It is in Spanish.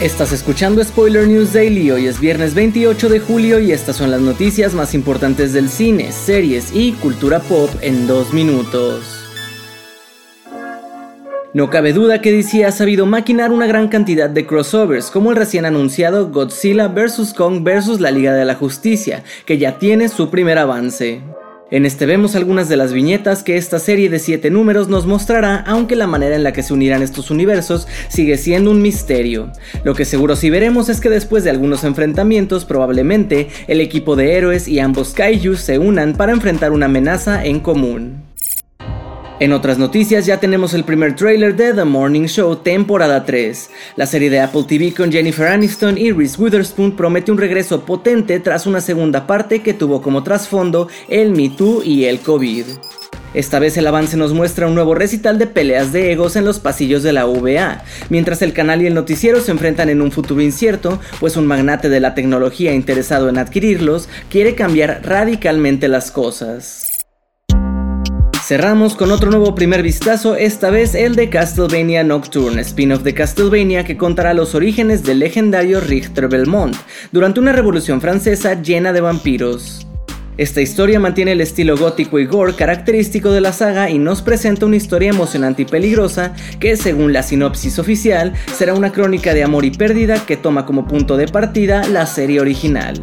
Estás escuchando Spoiler News Daily, hoy es viernes 28 de julio y estas son las noticias más importantes del cine, series y cultura pop en dos minutos. No cabe duda que DC ha sabido maquinar una gran cantidad de crossovers, como el recién anunciado Godzilla vs. Kong vs. la Liga de la Justicia, que ya tiene su primer avance. En este vemos algunas de las viñetas que esta serie de 7 números nos mostrará, aunque la manera en la que se unirán estos universos sigue siendo un misterio. Lo que seguro sí veremos es que después de algunos enfrentamientos, probablemente el equipo de héroes y ambos kaijus se unan para enfrentar una amenaza en común. En otras noticias ya tenemos el primer tráiler de The Morning Show temporada 3. La serie de Apple TV con Jennifer Aniston y Reese Witherspoon promete un regreso potente tras una segunda parte que tuvo como trasfondo el Me Too y el COVID. Esta vez el avance nos muestra un nuevo recital de peleas de egos en los pasillos de la VA, mientras el canal y el noticiero se enfrentan en un futuro incierto, pues un magnate de la tecnología interesado en adquirirlos quiere cambiar radicalmente las cosas. Cerramos con otro nuevo primer vistazo, esta vez el de Castlevania Nocturne, spin-off de Castlevania que contará los orígenes del legendario Richter Belmont, durante una revolución francesa llena de vampiros. Esta historia mantiene el estilo gótico y gore característico de la saga y nos presenta una historia emocionante y peligrosa que, según la sinopsis oficial, será una crónica de amor y pérdida que toma como punto de partida la serie original.